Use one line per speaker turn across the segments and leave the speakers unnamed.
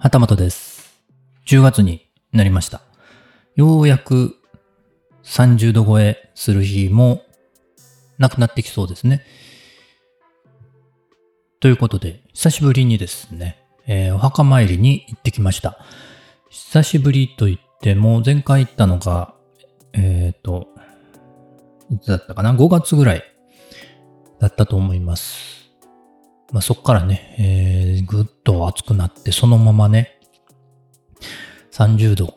はたまとです。10月になりました。ようやく30度超えする日もなくなってきそうですね。ということで、久しぶりにですね、えーお墓参りに行ってきました。久しぶりと言っても、前回行ったのが、えっ、と、いつだったかな ?5 月ぐらいだったと思います。まあ、そっからね、えーぐっと暑くなって、そのままね、30度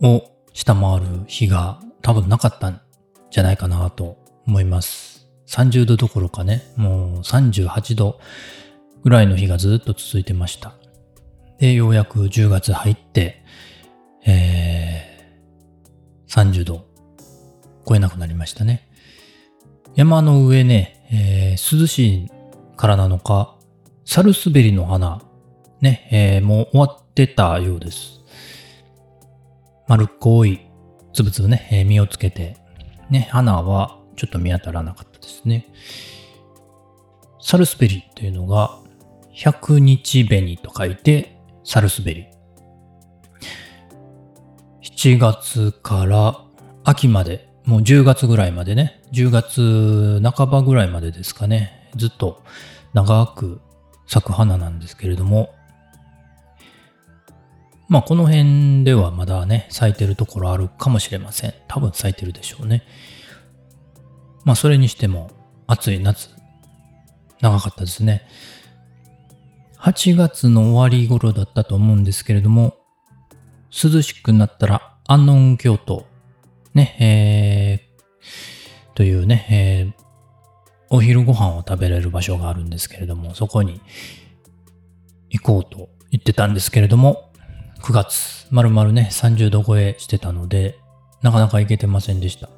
を下回る日が多分なかったんじゃないかなと思います。30度どころかね、もう38度ぐらいの日がずっと続いてました。で、ようやく10月入って、えー、30度超えなくなりましたね。山の上ね、えー涼しいからなのか、サルスベリの花、ね、えーもう終わってたようです。丸っこい、つぶつぶね、えー実をつけて、ね、花はちょっと見当たらなかったですね。サルスベリっていうのが、百日紅と書いて、サルスベリ。7月から秋まで、もう10月ぐらいまでね、10月半ばぐらいまでですかね、ずっと長く咲く花なんですけれども、まあこの辺ではまだね、咲いてるところあるかもしれません。多分咲いてるでしょうね。まあそれにしても暑い夏、長かったですね。8月の終わり頃だったと思うんですけれども、涼しくなったら安納京都、ね、えー、というね、えーお昼ご飯を食べれる場所があるんですけれども、そこに行こうと言ってたんですけれども、9月、まるまるね、30度超えしてたので、なかなか行けてませんでした。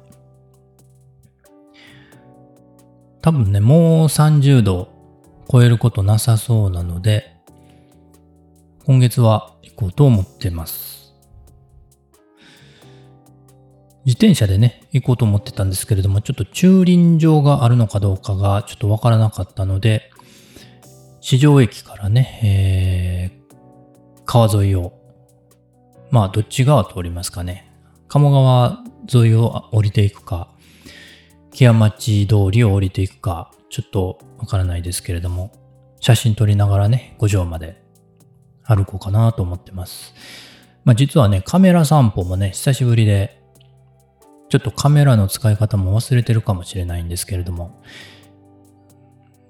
多分ね、もう30度超えることなさそうなので、今月は行こうと思ってます。自転車でね、行こうと思ってたんですけれども、ちょっと駐輪場があるのかどうかがちょっとわからなかったので、市場駅からね、えー川沿いを、まあどっち側通りますかね。鴨川沿いを降りていくか、木屋町通りを降りていくか、ちょっとわからないですけれども、写真撮りながらね、五条まで歩こうかなと思ってます。まあ実はね、カメラ散歩もね、久しぶりで、ちょっとカメラの使い方も忘れてるかもしれないんですけれども、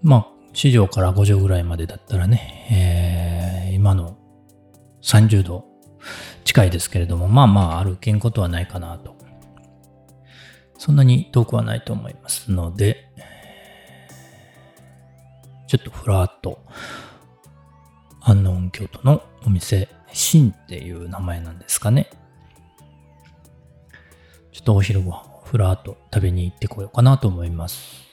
まあ、市場から5条ぐらいまでだったらね、えー今の30度近いですけれども、まあまあ歩けんことはないかなと。そんなに遠くはないと思いますので、ちょっとふらっと、安納京都のお店、新っていう名前なんですかね。とお昼ご飯をふらっと食べに行ってこようかなと思います。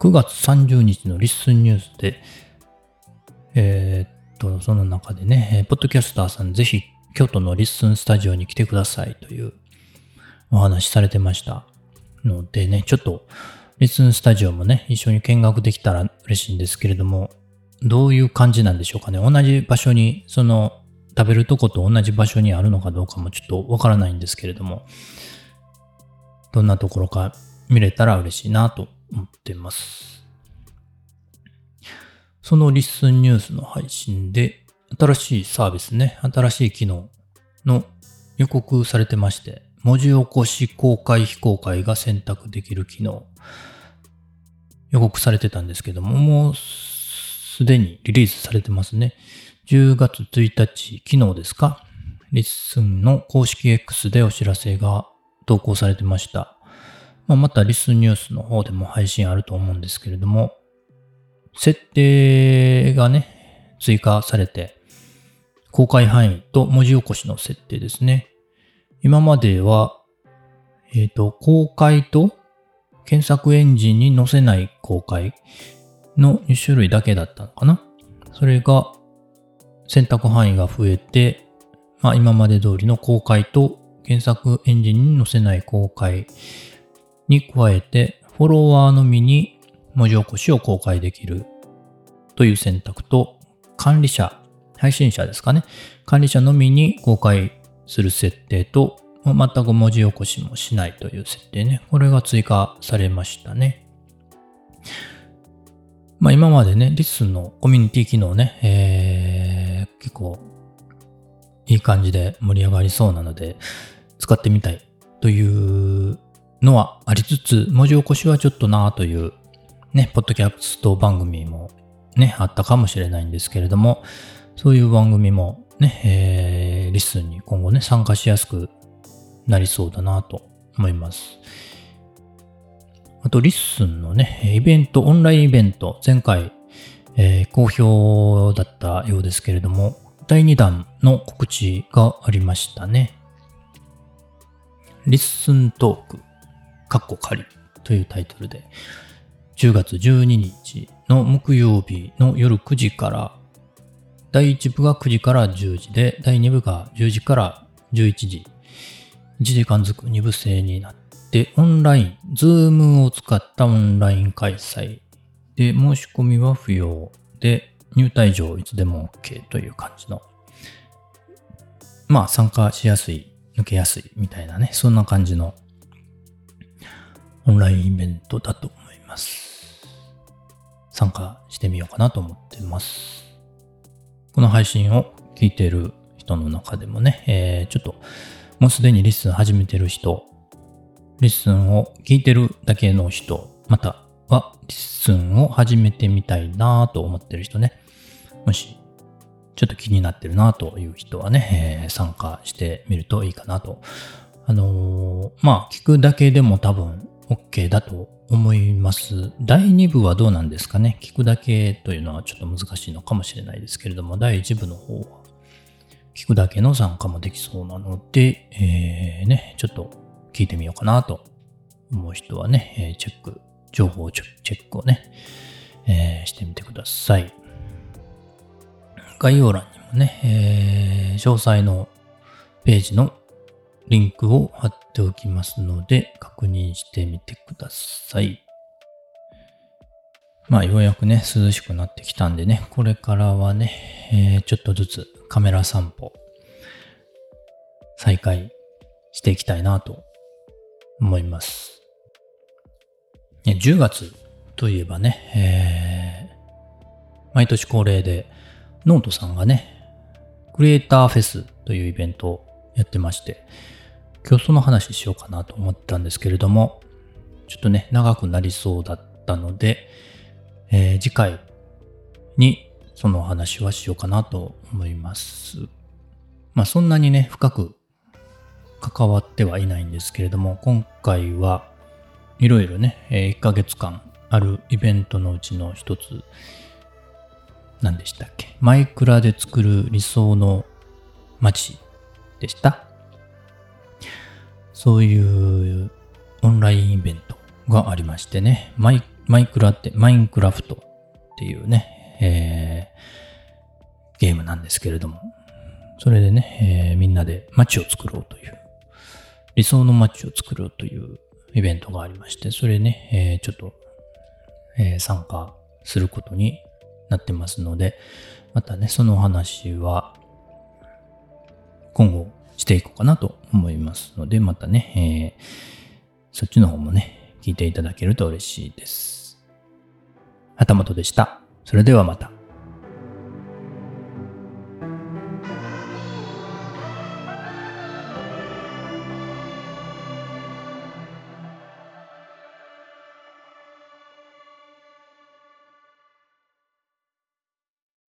9月30日のリッスンニュースで、えーっと、その中でね、ポッドキャスターさんぜひ京都のリッスンスタジオに来てくださいというお話されてましたのでね、ちょっとリッスンスタジオもね、一緒に見学できたら嬉しいんですけれども、どういう感じなんでしょうかね。同じ場所に、その食べるとこと同じ場所にあるのかどうかもちょっとわからないんですけれども、どんなところか見れたら嬉しいなと思ってます。そのリッスンニュースの配信で、新しいサービスね、新しい機能の予告されてまして、文字起こし公開非公開が選択できる機能、予告されてたんですけども、もうすでにリリースされてますね。10月1日、昨日ですか？ LISTEN の公式 X でお知らせが投稿されてました。まあ、また LISTEN ニュースの方でも配信あると思うんですけれども、設定がね、追加されて、公開範囲と文字起こしの設定ですね。今までは、えっ、と、公開と検索エンジンに載せない公開の2種類だけだったのかな？それが選択範囲が増えて、まあ今まで通りの公開と検索エンジンに載せない公開に加えて、フォロワーのみに文字起こしを公開できるという選択と、管理者、配信者ですかね。管理者のみに公開する設定と、全く文字起こしもしないという設定ね。これが追加されましたね。まあ今までね、リスのコミュニティ機能ね、えー、結構いい感じで盛り上がりそうなので、使ってみたいというのはありつつ、文字起こしはちょっとなあというね、ポッドキャスト番組もね、あったかもしれないんですけれども、そういう番組もね、えー、 LISTEN に今後ね、参加しやすくなりそうだなと思います。あと、 LISTEN のね、イベント、オンラインイベント、前回、えー、好評だったようですけれども、第2弾の告知がありましたね。リッスントーク、カッコ仮というタイトルで、10月12日の木曜日の夜9時から、第1部が9時から10時で、第2部が10時から11時、1時間ずく2部制になって、オンライン、ズームを使ったオンライン開催で、申し込みは不要で、入退場いつでも OK という感じの、まあ参加しやすい、抜けやすいみたいなね、そんな感じのオンラインイベントだと思います。参加してみようかなと思ってます。この配信を聞いている人の中でもね、えー、ちょっともうすでに LISTEN 始めてる人、 LISTEN を聞いてるだけの人、または LISTEN を始めてみたいなと思ってる人ね、もしちょっと気になってるなという人はね、えー、参加してみるといいかなと。あのー、まあ、聞くだけでも多分 OK だと思います。第2部はどうなんですかね？聞くだけというのはちょっと難しいのかもしれないですけれども、第1部の方は聞くだけの参加もできそうなので、えー、ね、ちょっと聞いてみようかなと思う人はね、チェック、情報チェックをね、えー、してみてください。概要欄にもね、えー、詳細のページのリンクを貼っておきますので、確認してみてください。まあ、ようやくね、涼しくなってきたんでね、これからはね、えー、ちょっとずつカメラ散歩、再開していきたいなと思います。10月といえばね、えー、毎年恒例で、ノートさんがね、クリエイターフェスというイベントをやってまして、今日その話しようかなと思ったんですけれども、ちょっとね、長くなりそうだったので、えー、次回にその話はしようかなと思います。まあそんなにね、深く関わってはいないんですけれども、今回はいろいろね、1ヶ月間あるイベントのうちの一つ、何でしたっけ？マイクラで作る理想の街でした？そういうオンラインイベントがありましてね、マイマイクラって、マインクラフトっていうね、えー、ゲームなんですけれども、それでね、えー、みんなで街を作ろうという、理想の街を作ろうというイベントがありまして、それね、えー、ちょっと、えー、参加することになってますので、またね、そのお話は今後していこうかなと思いますので、またね、えー、そっちの方もね、聞いていただけると嬉しいです。旗本でした。それではまた。